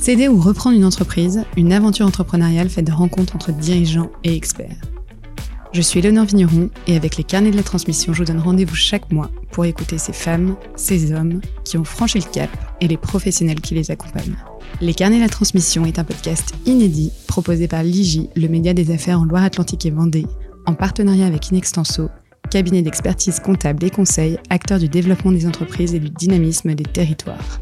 Céder ou reprendre une entreprise, une aventure entrepreneuriale faite de rencontres entre dirigeants et experts. Je suis Léonore Vigneron et avec les carnets de la transmission, je vous donne rendez-vous chaque mois pour écouter ces femmes, ces hommes qui ont franchi le cap et les professionnels qui les accompagnent. Les carnets de la transmission est un podcast inédit proposé par l'IGI, le média des affaires en Loire-Atlantique et Vendée, en partenariat avec Inextenso, cabinet d'expertise comptable et conseil, acteur du développement des entreprises et du dynamisme des territoires.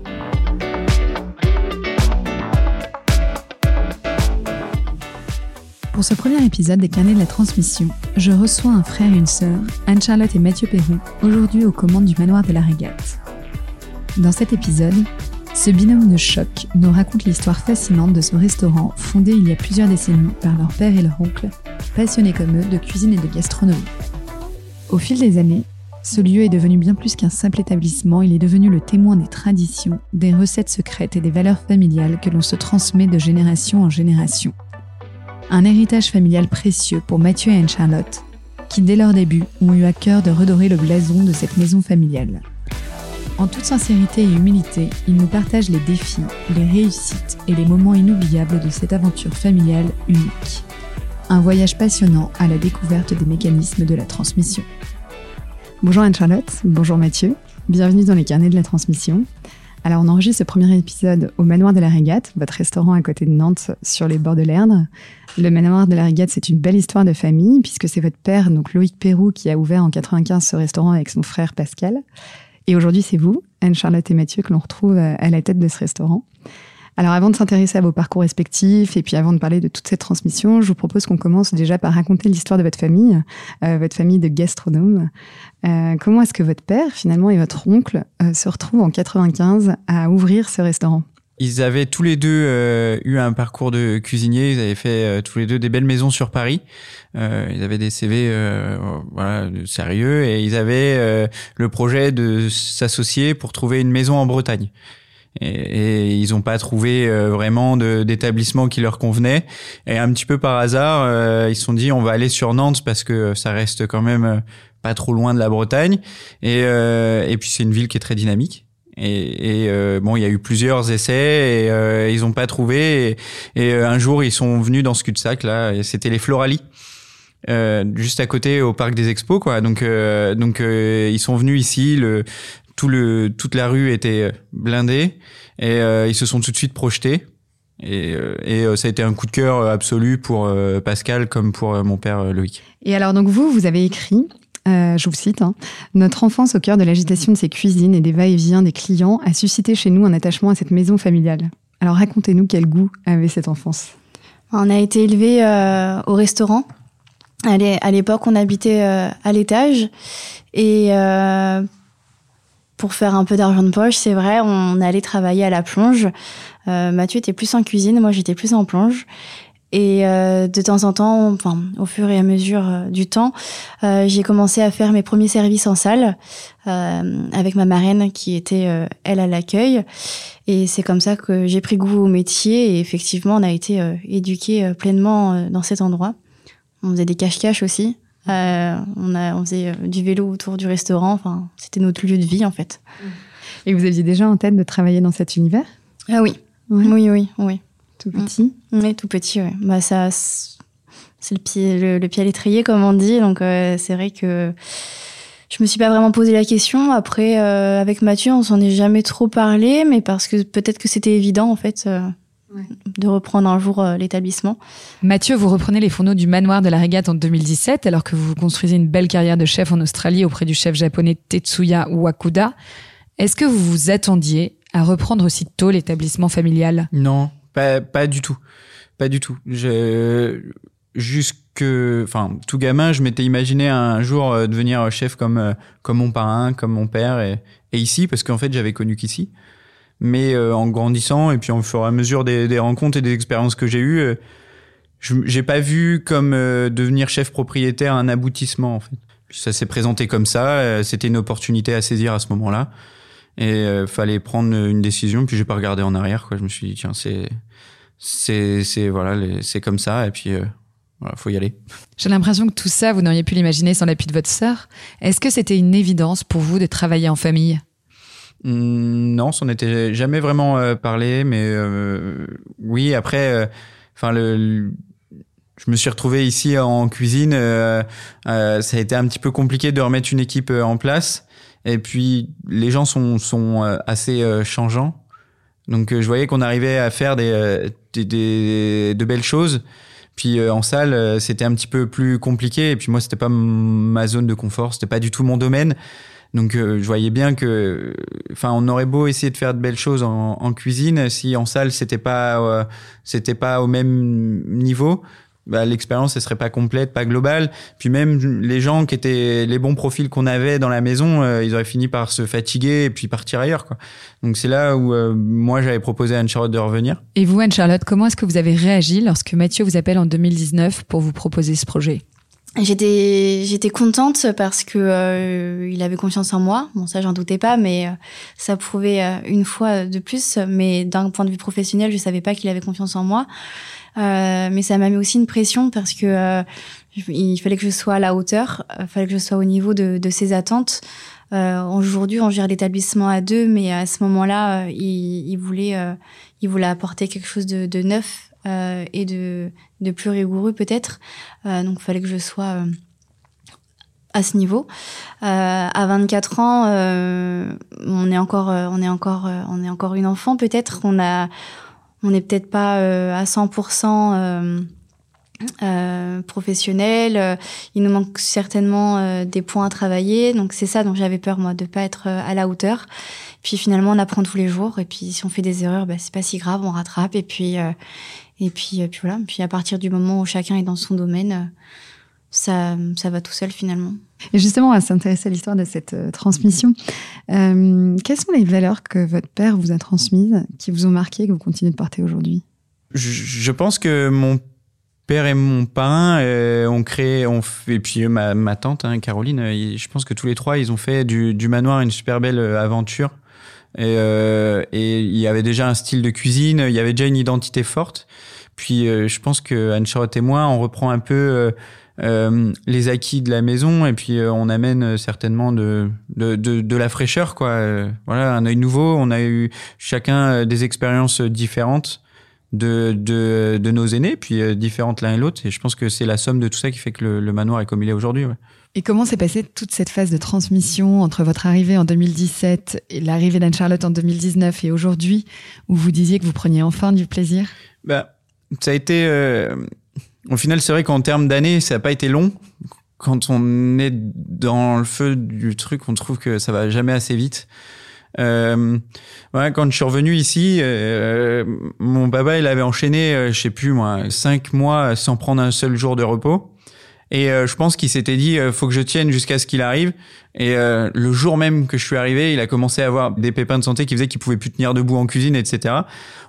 Pour ce premier épisode des carnets de la transmission, je reçois un frère et une sœur, Anne-Charlotte et Mathieu Perron, aujourd'hui aux commandes du manoir de la Régate. Dans cet épisode, ce binôme de choc nous raconte l'histoire fascinante de ce restaurant fondé il y a plusieurs décennies par leur père et leur oncle, passionnés comme eux de cuisine et de gastronomie. Au fil des années, ce lieu est devenu bien plus qu'un simple établissement, il est devenu le témoin des traditions, des recettes secrètes et des valeurs familiales que l'on se transmet de génération en génération. Un héritage familial précieux pour Mathieu et Anne-Charlotte, qui dès leur début ont eu à cœur de redorer le blason de cette maison familiale. En toute sincérité et humilité, ils nous partagent les défis, les réussites et les moments inoubliables de cette aventure familiale unique. Un voyage passionnant à la découverte des mécanismes de la transmission. Bonjour Anne-Charlotte, bonjour Mathieu, bienvenue dans les carnets de la transmission. Alors on enregistre ce premier épisode au Manoir de la Régate, votre restaurant à côté de Nantes sur les bords de l'Erdre. Le Manoir de la Régate, c'est une belle histoire de famille puisque c'est votre père, donc Loïc Perrou, qui a ouvert en 95 ce restaurant avec son frère Pascal. Et aujourd'hui, c'est vous, Anne-Charlotte et Mathieu, que l'on retrouve à la tête de ce restaurant. Alors avant de s'intéresser à vos parcours respectifs et puis avant de parler de toute cette transmission, je vous propose qu'on commence déjà par raconter l'histoire de votre famille, euh, votre famille de gastronomes. Euh, comment est-ce que votre père finalement et votre oncle euh, se retrouvent en 95 à ouvrir ce restaurant? Ils avaient tous les deux eu un parcours de cuisinier. Ils avaient fait tous les deux des belles maisons sur Paris. ils avaient des CV voilà, sérieux et ils avaient le projet de s'associer pour trouver une maison en Bretagne et, ils n'ont pas trouvé euh, vraiment d'établissement qui leur convenait. Et un petit peu par hasard, euh, ils se sont dit on va aller sur Nantes parce que ça reste quand même euh, pas trop loin de la Bretagne. Et, et puis c'est une ville qui est très dynamique. Et, et bon, il y a eu plusieurs essais et ils n'ont pas trouvé. Et, et, un jour, ils sont venus dans ce cul-de-sac là. C'était les Floralies. Euh, juste à côté au parc des expos quoi donc donc ils sont venus ici le tout le, toute la rue était euh, blindée et euh, ils se sont tout de suite projetés. Et, euh, et ça a été un coup de cœur absolu pour Pascal comme pour mon père Loïc. Et alors donc vous, vous avez écrit je vous cite, hein, Notre enfance au cœur de l'agitation de ses cuisines et des va-et-vient des clients a suscité chez nous un attachement à cette maison familiale. Alors racontez-nous quel goût avait cette enfance. On a été élevé au restaurant. À l'époque, on habitait à l'étage. Et pour faire un peu d'argent de poche, c'est vrai, on allait travailler à la plonge. Euh, Mathieu était plus en cuisine, moi j'étais plus en plonge. Et euh, de temps en temps, enfin, au fur et à mesure euh, du temps, euh, j'ai commencé à faire mes premiers services en salle euh, avec ma marraine qui était elle à l'accueil. Et c'est comme ça que j'ai pris goût au métier. Et effectivement, on a été éduqués pleinement dans cet endroit. On faisait des cache-cache aussi. Euh, on, a, on faisait euh, du vélo autour du restaurant. Enfin, c'était notre lieu de vie en fait. Et vous aviez déjà en tête de travailler dans cet univers? Ah oui. oui, oui, oui, Tout petit. Mm. Oui, tout petit. Ouais. Bah ça, c'est le pied, le, pied à l'étrier comme on dit. Donc euh, c'est vrai que je me suis pas vraiment posé la question. Après, avec Mathieu, on s'en est jamais trop parlé, mais parce que peut-être que c'était évident en fait de reprendre un jour euh, l'établissement. Mathieu, vous reprenez les fourneaux du manoir de la Régate en 2017 alors que vous construisez une belle carrière de chef en Australie auprès du chef japonais Tetsuya Wakuda. Est-ce que vous vous attendiez à reprendre aussitôt l'établissement familial? Non, pas, pas du tout. Pas du tout. Je, jusque, enfin, tout gamin, je m'étais imaginé un jour euh, devenir chef comme, euh, comme mon parrain, comme mon père et, et ici, parce qu'en fait, j'avais connu qu'ici. Mais euh, en grandissant et puis en fur et à mesure des, des rencontres et des expériences que j'ai eues, euh, j'ai pas vu comme euh, devenir chef propriétaire un aboutissement en fait. Ça s'est présenté comme ça, c'était une opportunité à saisir à ce moment-là et fallait prendre une décision puis j'ai pas regardé en arrière quoi. Je me suis dit tiens c'est c'est c'est voilà c'est comme ça et puis voilà, faut y aller. J'ai l'impression que tout ça, vous n'auriez pu l'imaginer sans l'appui de votre sœur. Est-ce que c'était une évidence pour vous de travailler en famille? Non, on n'était jamais vraiment euh, parlé, mais euh, oui, après, euh, enfin, je me suis retrouvé ici en cuisine. ça a été un petit peu compliqué de remettre une équipe en place. Et puis, les gens sont, assez changeants. Donc, je voyais qu'on arrivait à faire des, de belles choses. Puis en salle, c'était un petit peu plus compliqué. Et puis moi, c'était pas ma zone de confort. C'était pas du tout mon domaine. Donc euh, je voyais bien que, enfin, on aurait beau essayer de faire de belles choses en, cuisine, si en salle c'était pas, euh, c'était pas au même niveau, bah, l'expérience ne serait pas complète, pas globale. Puis même les gens qui étaient les bons profils qu'on avait dans la maison, euh, ils auraient fini par se fatiguer et puis partir ailleurs. Quoi. Donc c'est là où moi j'avais proposé à Anne-Charlotte de revenir. Et vous, Anne-Charlotte, comment est-ce que vous avez réagi lorsque Mathieu vous appelle en 2019 pour vous proposer ce projet? J'étais j'étais contente parce que euh, il avait confiance en moi. Bon ça j'en doutais pas mais euh, ça prouvait euh, une fois de plus mais d'un point de vue professionnel, je savais pas qu'il avait confiance en moi. mais ça m'a mis aussi une pression parce que il fallait que je sois à la hauteur, il fallait que je sois au niveau de, de ses attentes. Aujourd'hui, on gère l'établissement à deux, mais à ce moment-là, il, il, voulait, il voulait apporter quelque chose de, de neuf euh, et de, de, plus rigoureux peut-être. Euh, donc il fallait que je sois euh, à ce niveau. à 24 ans, on est encore, on est encore, on est encore une enfant peut-être. On a, on n'est peut-être pas à 100%. Euh, professionnel. Il nous manque certainement des points à travailler. Donc c'est ça dont j'avais peur moi de pas être à la hauteur. Puis finalement on apprend tous les jours et puis si on fait des erreurs, bah, c'est pas si grave, on rattrape et puis et puis, euh, puis voilà. Puis à partir du moment où chacun est dans son domaine, euh, ça, ça va tout seul finalement. Et justement, on va s'intéresser à l'histoire de cette euh, transmission. quelles sont les valeurs que votre père vous a transmises, qui vous ont marqué, que vous continuez de porter aujourd'hui? Je, pense que mon père et mon parrain ont créé, ont fait, et puis ma, ma tante, hein, Caroline, je pense que tous les trois, ils ont fait du, du manoir une super belle aventure. Et, euh, et, il y avait déjà un style de cuisine, il y avait déjà une identité forte. Puis euh, je pense que Anne-Charlotte et moi, on reprend un peu euh, les acquis de la maison et puis on amène certainement de, la fraîcheur. quoi. voilà, un œil nouveau. On a eu chacun des expériences différentes de, nos aînés, puis différentes l'un et l'autre. Et je pense que c'est la somme de tout ça qui fait que le, manoir est comme il est aujourd'hui. Et comment s'est passée toute cette phase de transmission entre votre arrivée en 2017 et l'arrivée d'Anne-Charlotte en 2019 et aujourd'hui, où vous disiez que vous preniez enfin du plaisir? Bah, Ça a été... Euh, au final, c'est vrai qu'en termes d'années, ça n'a pas été long. Quand on est dans le feu du truc, on trouve que ça va jamais assez vite. Euh, quand je suis revenu ici, euh, mon papa, il avait enchaîné, je sais plus moi, cinq mois sans prendre un seul jour de repos. Et euh, je pense qu'il s'était dit, euh, faut que je tienne jusqu'à ce qu'il arrive. Et euh, le jour même que je suis arrivé, il a commencé à avoir des pépins de santé qui faisaient qu'il pouvait plus tenir debout en cuisine, etc.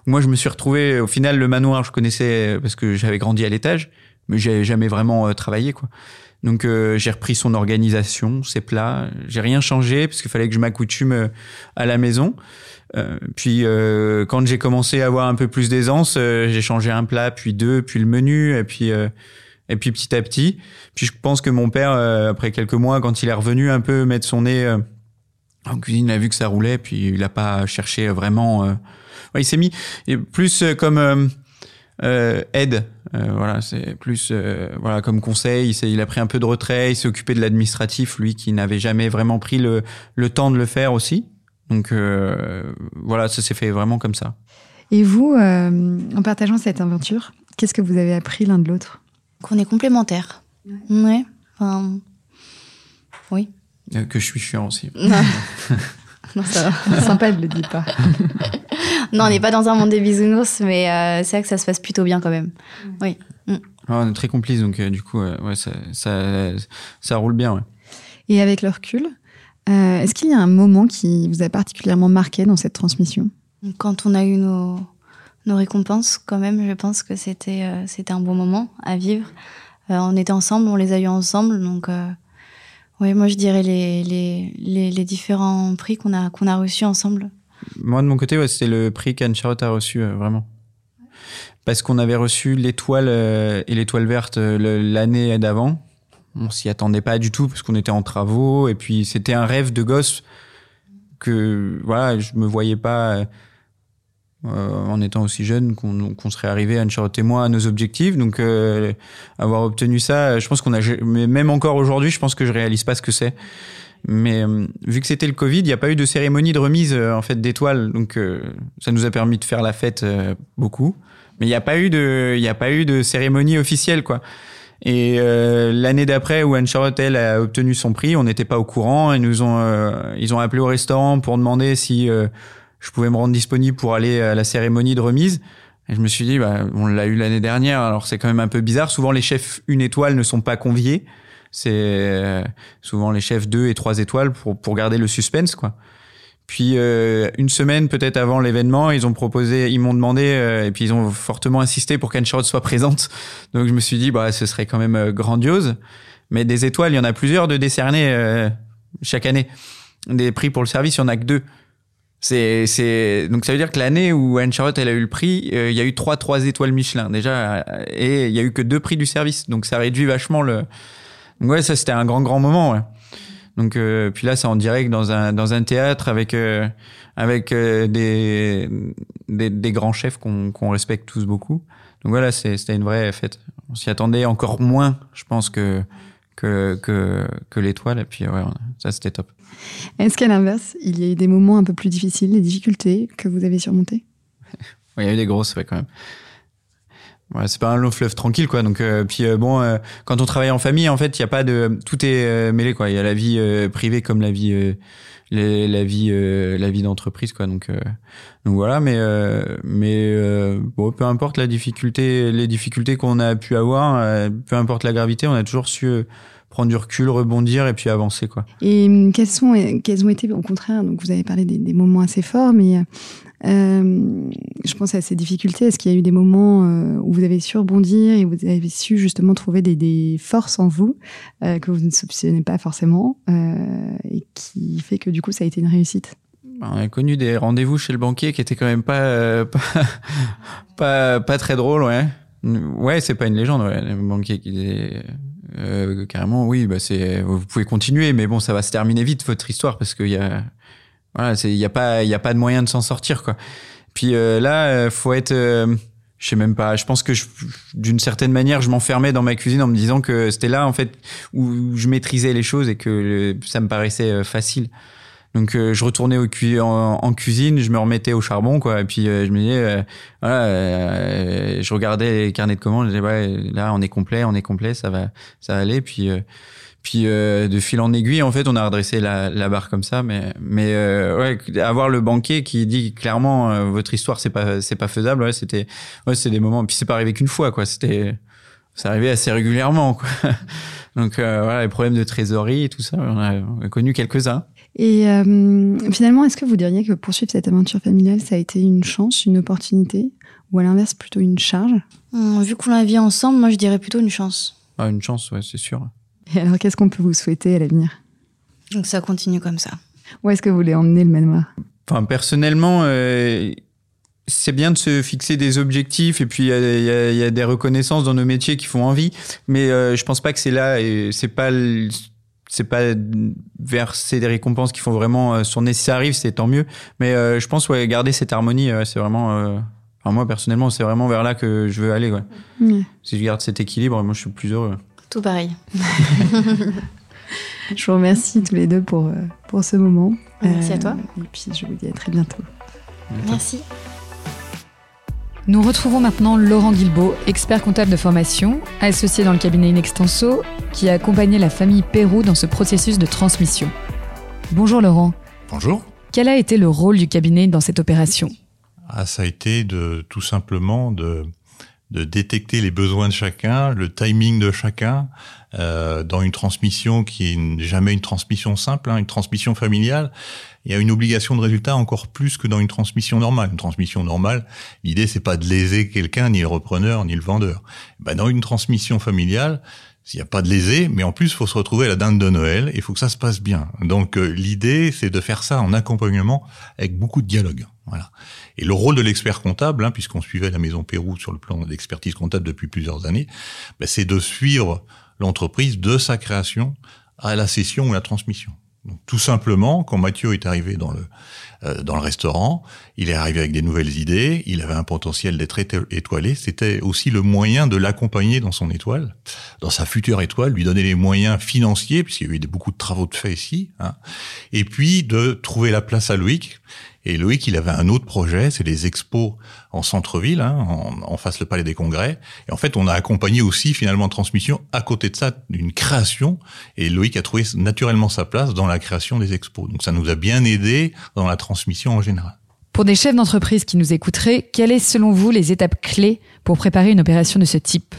Moi, je me suis retrouvé, au final, le manoir, je connaissais parce que j'avais grandi à l'étage, mais j'avais jamais vraiment travaillé, quoi. Donc j'ai repris son organisation, ses plats. J'ai rien changé parce qu'il fallait que je m'accoutume à la maison. Euh, puis quand j'ai commencé à avoir un peu plus d'aisance, j'ai changé un plat, puis deux, puis le menu, et puis et puis petit à petit, puis je pense que mon père, euh, après quelques mois, quand il est revenu un peu mettre son nez euh, en cuisine, il a vu que ça roulait, puis il n'a pas cherché vraiment. Euh, il s'est mis plus comme aide. voilà, c'est plus voilà comme conseil. Il, il, a pris un peu de retrait. Il s'est occupé de l'administratif, lui qui n'avait jamais vraiment pris le, le temps de le faire aussi. Donc voilà, ça s'est fait vraiment comme ça. Et vous, en partageant cette aventure, qu'est-ce que vous avez appris l'un de l'autre? Qu'on est complémentaires. Ouais. Enfin, oui. Euh, que je suis chiant aussi. Non. ça va. Sympa, ne le dis pas. non, on n'est pas dans un monde des bisounours, mais euh, c'est vrai que ça se passe plutôt bien quand même. Oui. Mm. Ah, on est très complices, donc euh, du coup, ouais, ça, ça, ça, roule bien. Ouais. Et avec le recul, est-ce qu'il y a un moment qui vous a particulièrement marqué dans cette transmission? Quand on a eu nos, nos récompenses, quand même, je pense que c'était euh, c'était un bon moment à vivre. Euh, on était ensemble, on les a eu ensemble, donc euh, oui, moi je dirais les, les, les, différents prix qu'on a qu'on a reçus ensemble. Moi de mon côté, ouais, c'était le prix qu'Anne Charlotte a reçu vraiment. Parce qu'on avait reçu l'étoile et l'étoile verte l'année d'avant. On s'y attendait pas du tout parce qu'on était en travaux et puis c'était un rêve de gosse que voilà, je me voyais pas euh, en étant aussi jeune qu'on serait arrivé, Anne-Charlotte et moi, à nos objectifs. Donc, euh, avoir obtenu ça, je pense qu'on a, mais même encore aujourd'hui, je pense que je réalise pas ce que c'est. Mais euh, vu que c'était le Covid, il n'y a pas eu de cérémonie de remise en fait d'étoiles, donc ça nous a permis de faire la fête beaucoup. Mais il n'y a pas eu de, il a pas eu de cérémonie officielle quoi. Et l'année d'après où Anne Charlotte a obtenu son prix, on n'était pas au courant. Ils nous ont, ils ont appelé au restaurant pour demander si je pouvais me rendre disponible pour aller à la cérémonie de remise. Et je me suis dit, bah, on l'a eu l'année dernière, alors c'est quand même un peu bizarre. Souvent, les chefs une étoile ne sont pas conviés. C'est euh, souvent les chefs deux et trois étoiles pour, pour garder le suspense, quoi. Puis euh, une semaine peut-être avant l'événement, ils ont proposé, ils m'ont demandé euh, et puis ils ont fortement insisté pour qu'Anne Charlotte soit présente. Donc je me suis dit bah ce serait quand même grandiose. Mais des étoiles, il y en a plusieurs de décerner chaque année. Des prix pour le service, il y en a que deux. C'est, c'est donc ça veut dire que l'année où Anne Charlotte elle a eu le prix, euh, il y a eu trois trois étoiles Michelin déjà et il y a eu que deux prix du service, donc ça réduit vachement le. Donc ouais, ça c'était un grand grand moment. Ouais. Donc euh, puis là c'est en direct dans un dans un théâtre avec euh, avec des, des, des grands chefs qu'on qu'on respecte tous beaucoup. Donc voilà, c'était une vraie fête. On s'y attendait encore moins, je pense que que que, que l'étoile et puis ouais, ça c'était top. Est-ce qu'à l'inverse, il y a eu des moments un peu plus difficiles, des difficultés que vous avez surmontées? Il y a eu des grosses, ouais, quand même. Ouais, c'est pas un long fleuve tranquille quoi donc euh, puis euh, bon euh, quand on travaille en famille en fait il y a pas de tout est mêlé quoi il y a la vie privée comme la vie la vie la vie d'entreprise quoi. Donc donc voilà mais mais bon peu importe la difficulté les difficultés qu'on a pu avoir peu importe la gravité on a toujours su prendre du recul, rebondir et puis avancer quoi. Et hum, quels sont quels ont été au contraire donc vous avez parlé des, moments assez forts mais euh, je pense à ces difficultés. Est-ce qu'il y a eu des moments euh, où vous avez su rebondir et vous avez su justement trouver des, des forces en vous euh, que vous ne soupçonnez pas forcément euh, et qui fait que du coup ça a été une réussite? On a connu des rendez-vous chez le banquier qui étaient quand même pas euh, pas, pas, pas très drôles, ouais. Ouais, c'est pas une légende, ouais. Le banquier qui disait euh, carrément, oui, bah c'est, vous pouvez continuer, mais bon, ça va se terminer vite votre histoire parce qu'il y a, voilà, il y a pas, il y a pas de moyen de s'en sortir, quoi. Puis euh, là, euh, faut être, euh, je sais même pas. Je pense que d'une certaine manière, je m'enfermais dans ma cuisine en me disant que c'était là en fait où je maîtrisais les choses et que ça me paraissait facile. Donc euh, je retournais au cu en, cuisine, je me remettais au charbon quoi. Et puis euh, je me disais euh, voilà, je regardais les carnets de commandes, je disais ouais là on est complet, on est complet, ça va ça va aller. Puis puis de fil en aiguille en fait on a redressé la, la barre comme ça. Mais mais ouais avoir le banquier qui dit clairement votre histoire c'est pas c'est pas faisable. Ouais c'était ouais c'est des moments. Puis c'est pas arrivé qu'une fois quoi. C'était ça arrivait assez régulièrement quoi. Donc voilà les problèmes de trésorerie et tout ça on a, on a connu quelques uns. Et euh, finalement, est-ce que vous diriez que poursuivre cette aventure familiale, ça a été une chance, une opportunité, ou à l'inverse, plutôt une charge? Hum, Vu qu'on la vit ensemble, moi je dirais plutôt une chance. Ah, une chance, ouais, c'est sûr. Et alors, qu'est-ce qu'on peut vous souhaiter à l'avenir? Donc ça continue comme ça. Où est-ce que vous voulez emmener le manoir? Enfin, personnellement, euh, c'est bien de se fixer des objectifs et puis il y, y a, des reconnaissances dans nos métiers qui font envie, mais euh, je pense pas que c'est là et c'est pas c'est pas verser des récompenses qui font vraiment euh, son nez. Si ça arrive, c'est tant mieux. Mais euh, je pense ouais, garder cette harmonie, c'est vraiment. Euh, enfin, moi personnellement, c'est vraiment vers là que je veux aller. Ouais. Si je garde cet équilibre, moi je suis plus heureux. Tout pareil. je vous remercie tous les deux pour, pour ce moment. Merci à toi. Et puis je vous dis à très bientôt. Merci. Nous retrouvons maintenant Laurent Guilbeault, expert comptable de formation, associé dans le cabinet Inextenso, qui a accompagné la famille Pérou dans ce processus de transmission. Bonjour Laurent. Bonjour. Quel a été le rôle du cabinet dans cette opération? Ah, Ça a été de tout simplement de, de détecter les besoins de chacun, le timing de chacun, euh, dans une transmission qui est jamais une transmission simple, hein, une transmission familiale il y a une obligation de résultat encore plus que dans une transmission normale. Une transmission normale, l'idée c'est pas de léser quelqu'un, ni le repreneur, ni le vendeur. Ben, dans une transmission familiale, il n'y a pas de léser, mais en plus, il faut se retrouver à la dinde de Noël et il faut que ça se passe bien. Donc, euh, l'idée, c'est de faire ça en accompagnement avec beaucoup de dialogue. Voilà. Et le rôle de l'expert comptable, hein, puisqu'on suivait la Maison Pérou sur le plan d'expertise comptable depuis plusieurs années, ben, c'est de suivre l'entreprise de sa création à la cession ou la transmission. Tout simplement, quand Mathieu est arrivé dans le euh, dans le restaurant, il est arrivé avec des nouvelles idées, il avait un potentiel d'être étoilé, c'était aussi le moyen de l'accompagner dans son étoile, dans sa future étoile, lui donner les moyens financiers, puisqu'il y a eu beaucoup de travaux de fait ici, hein, et puis de trouver la place à Loïc, et Loïc, il avait un autre projet, c'est les expos en centre-ville, hein, en, face le Palais des Congrès. Et en fait, on a accompagné aussi finalement transmission à côté de ça d'une création. Et Loïc a trouvé naturellement sa place dans la création des expos. Donc ça nous a bien aidé dans la transmission en général. Pour des chefs d'entreprise qui nous écouteraient, quelles sont selon vous les étapes clés pour préparer une opération de ce type?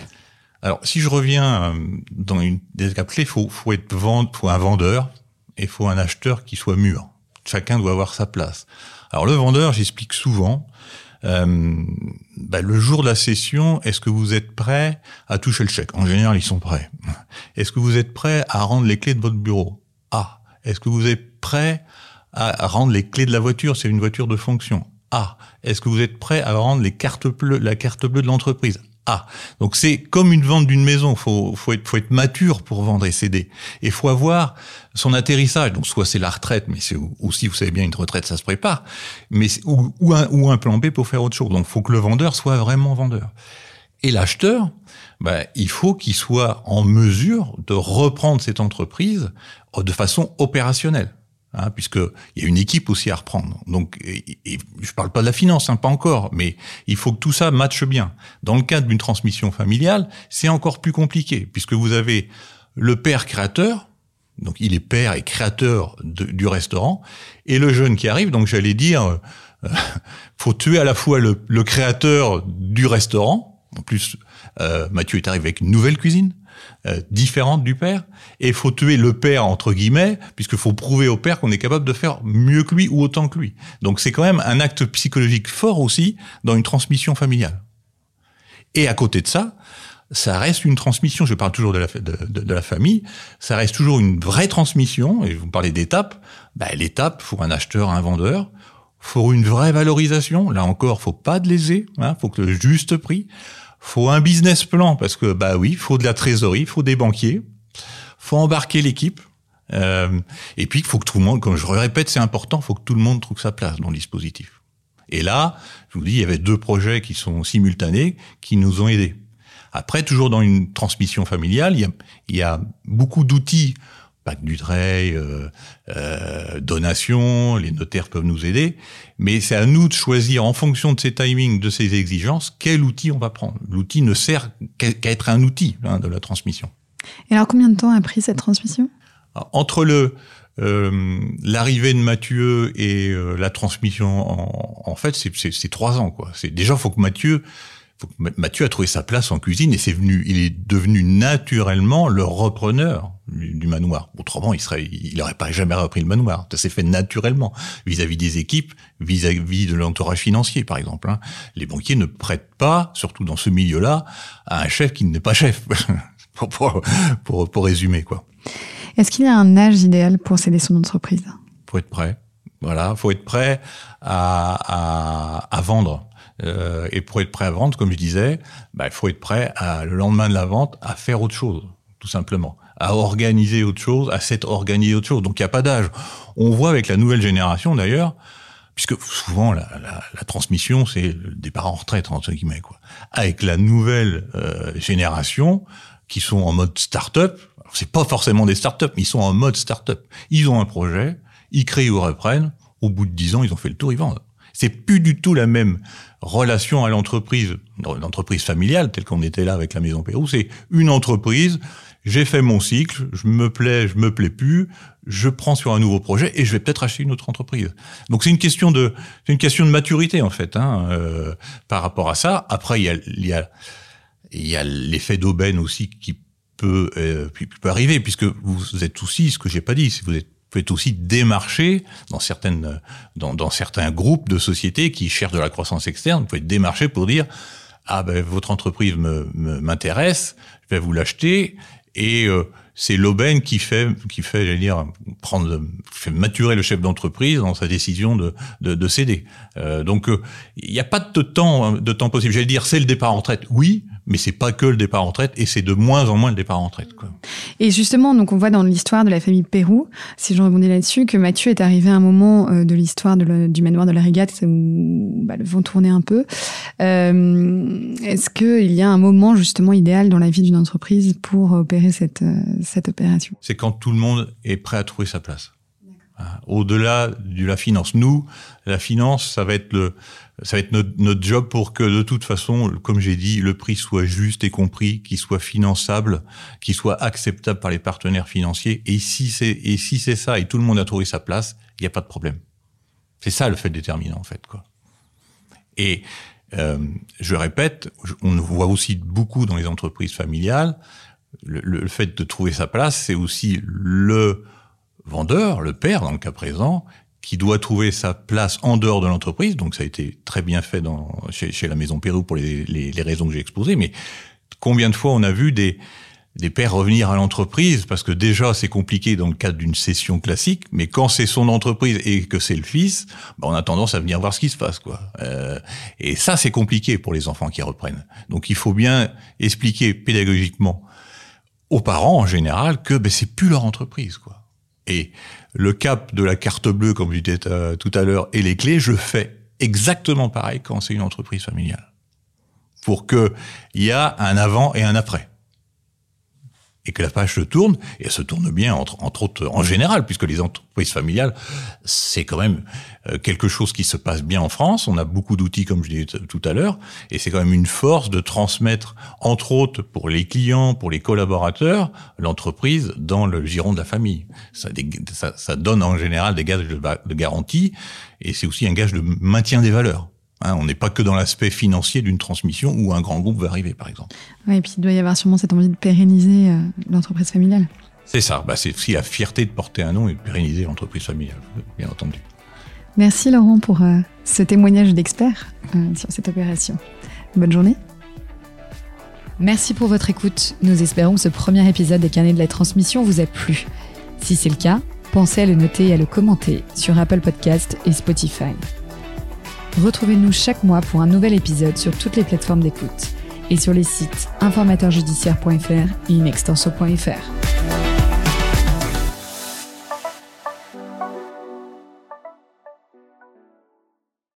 Alors, si je reviens euh, dans une des étapes clés, faut faut être vend, faut un vendeur et faut un acheteur qui soit mûr. Chacun doit avoir sa place. Alors le vendeur, j'explique souvent, bah, le jour de la session, est-ce que vous êtes prêt à toucher le chèque? En général, ils sont prêts. Est-ce que vous êtes prêt à rendre les clés de votre bureau? Ah. Est-ce que vous êtes prêt à rendre les clés de la voiture? C'est une voiture de fonction. Ah. Est-ce que vous êtes prêt à rendre les cartes bleues, la carte bleue de l'entreprise? Ah, donc c'est comme une vente d'une maison. Faut, faut être, faut être mature pour vendre et céder. Et faut avoir son atterrissage. Donc soit c'est la retraite, mais c'est aussi, vous savez bien, une retraite, ça se prépare. Mais ou, ou, un, ou un plan B pour faire autre chose. Donc faut que le vendeur soit vraiment vendeur. Et l'acheteur, ben, il faut qu'il soit en mesure de reprendre cette entreprise de façon opérationnelle hein, puisqu'il y a une équipe aussi à reprendre. Donc, et, parle pas de la finance, hein, pas encore, mais il faut que tout ça matche bien. Dans le cadre d'une transmission familiale, c'est encore plus compliqué, puisque vous avez le père créateur, donc il est père et créateur du restaurant, et le jeune qui arrive, donc j'allais dire, euh, faut tuer à la fois le, le créateur du restaurant, en plus euh, Mathieu est arrivé avec une nouvelle cuisine, euh, différente du père, et il faut tuer le père entre guillemets, puisqu'il faut prouver au père qu'on est capable de faire mieux que lui ou autant que lui. Donc c'est quand même un acte psychologique fort aussi dans une transmission familiale. Et à côté de ça, ça reste une transmission, je parle toujours de la, de, la famille, ça reste toujours une vraie transmission, et vous parlez d'étapes, bah, l'étape pour un acheteur, un vendeur, faut une vraie valorisation, là encore, faut pas de léser, hein, faut que le juste prix, faut un business plan parce que bah oui, faut de la trésorerie, faut des banquiers, faut embarquer l'équipe. Euh, et puis il faut que tout le monde, comme je le répète, c'est important, faut que tout le monde trouve sa place dans le dispositif. Et là, je vous dis, il y avait deux projets qui sont simultanés, qui nous ont aidés. Après, toujours dans une transmission familiale, il y a, il y a beaucoup d'outils Pacte du Trey, euh, euh, donation, les notaires peuvent nous aider, mais c'est à nous de choisir en fonction de ces timings, de ces exigences, quel outil on va prendre. L'outil ne sert qu'à être un outil hein, de la transmission. Et alors combien de temps a pris cette transmission? Entre le euh, l'arrivée de Mathieu et euh, la transmission, en, en fait, c'est trois ans. quoi. C'est déjà faut que Mathieu Mathieu a trouvé sa place en cuisine et c'est venu, il est devenu naturellement le repreneur du, manoir. Autrement, il serait, il n'aurait pas jamais repris le manoir. Ça s'est fait naturellement vis-à-vis des équipes, vis-à-vis de l'entourage financier, par exemple. Hein. Les banquiers ne prêtent pas, surtout dans ce milieu-là, à un chef qui n'est pas chef. pour, pour, pour, résumer, quoi. Est-ce qu'il y a un âge idéal pour céder son entreprise? Faut être prêt. Voilà, faut être prêt à, à, à vendre euh, et pour être prêt à vendre, comme je disais, bah, il faut être prêt à, le lendemain de la vente à faire autre chose, tout simplement, à organiser autre chose, à s'être organisé autre chose. Donc il n'y a pas d'âge. On voit avec la nouvelle génération d'ailleurs, puisque souvent la, la, la transmission c'est le départ en retraite entre guillemets quoi. Avec la nouvelle euh, génération qui sont en mode start-up, c'est pas forcément des start-up, mais ils sont en mode start-up. Ils ont un projet, ils créent ou reprennent. Au bout de dix ans, ils ont fait le tour, ils vendent. C'est plus du tout la même relation à l'entreprise, l'entreprise familiale, telle qu'on était là avec la Maison Pérou, c'est une entreprise, j'ai fait mon cycle, je me plais, je me plais plus, je prends sur un nouveau projet et je vais peut-être acheter une autre entreprise. Donc c'est une question de, c'est une question de maturité en fait, hein, euh, par rapport à ça. Après il y a, il y a, il y a l'effet d'aubaine aussi qui peut, euh, peut arriver puisque vous êtes aussi, ce que j'ai pas dit, si vous êtes peut aussi démarcher dans certaines, dans, dans, certains groupes de sociétés qui cherchent de la croissance externe. Vous pouvez démarcher pour dire ah ben votre entreprise me m'intéresse, je vais vous l'acheter et euh, c'est l'aubaine qui fait qui fait j'allais dire prendre fait maturer le chef d'entreprise dans sa décision de de, de céder. Euh, donc euh, il n'y a pas de temps de temps possible. J'allais dire c'est le départ en retraite, oui, mais c'est pas que le départ en retraite et c'est de moins en moins le départ en retraite. Quoi. Et justement, donc on voit dans l'histoire de la famille Pérou, si je rebondis là-dessus, que Mathieu est arrivé à un moment euh, de l'histoire du manoir de la Régate où bah, le vent tournait un peu. Euh, Est-ce qu'il y a un moment justement idéal dans la vie d'une entreprise pour opérer cette, euh, cette opération? C'est quand tout le monde est prêt à trouver sa place. Au-delà de la finance, nous, la finance, ça va être le, ça va être notre, notre job pour que de toute façon, comme j'ai dit, le prix soit juste et compris, qu'il soit finançable, qu'il soit acceptable par les partenaires financiers. Et si c'est et si c'est ça et tout le monde a trouvé sa place, il n'y a pas de problème. C'est ça le fait déterminant en fait quoi. Et euh, je répète, on voit aussi beaucoup dans les entreprises familiales. Le, le fait de trouver sa place, c'est aussi le vendeur, le père dans le cas présent, qui doit trouver sa place en dehors de l'entreprise. Donc ça a été très bien fait dans, chez, chez la Maison Pérou pour les, les, les raisons que j'ai exposées. Mais combien de fois on a vu des, des pères revenir à l'entreprise? Parce que déjà c'est compliqué dans le cadre d'une session classique, mais quand c'est son entreprise et que c'est le fils, bah on a tendance à venir voir ce qui se passe quoi. Euh, et ça c'est compliqué pour les enfants qui reprennent. Donc il faut bien expliquer pédagogiquement aux parents en général que ben, c'est plus leur entreprise quoi. Et le cap de la carte bleue, comme je disais tout à l'heure, et les clés, je fais exactement pareil quand c'est une entreprise familiale. Pour qu'il y a un avant et un après et que la page se tourne, et elle se tourne bien, entre, entre autres, en général, puisque les entreprises familiales, c'est quand même euh, quelque chose qui se passe bien en France. On a beaucoup d'outils, comme je disais tout à l'heure, et c'est quand même une force de transmettre, entre autres, pour les clients, pour les collaborateurs, l'entreprise dans le giron de la famille. Ça, ça, ça donne en général des gages de, de garantie, et c'est aussi un gage de maintien des valeurs. Hein, on n'est pas que dans l'aspect financier d'une transmission où un grand groupe va arriver, par exemple. Oui, et puis il doit y avoir sûrement cette envie de pérenniser euh, l'entreprise familiale. C'est ça. Bah, c'est aussi la fierté de porter un nom et de pérenniser l'entreprise familiale, bien entendu. Merci Laurent pour euh, ce témoignage d'expert euh, sur cette opération. Bonne journée. Merci pour votre écoute. Nous espérons que ce premier épisode des carnets de la transmission vous a plu. Si c'est le cas, pensez à le noter et à le commenter sur Apple Podcast et Spotify. Retrouvez-nous chaque mois pour un nouvel épisode sur toutes les plateformes d'écoute et sur les sites informateurjudiciaire.fr et inextenso.fr.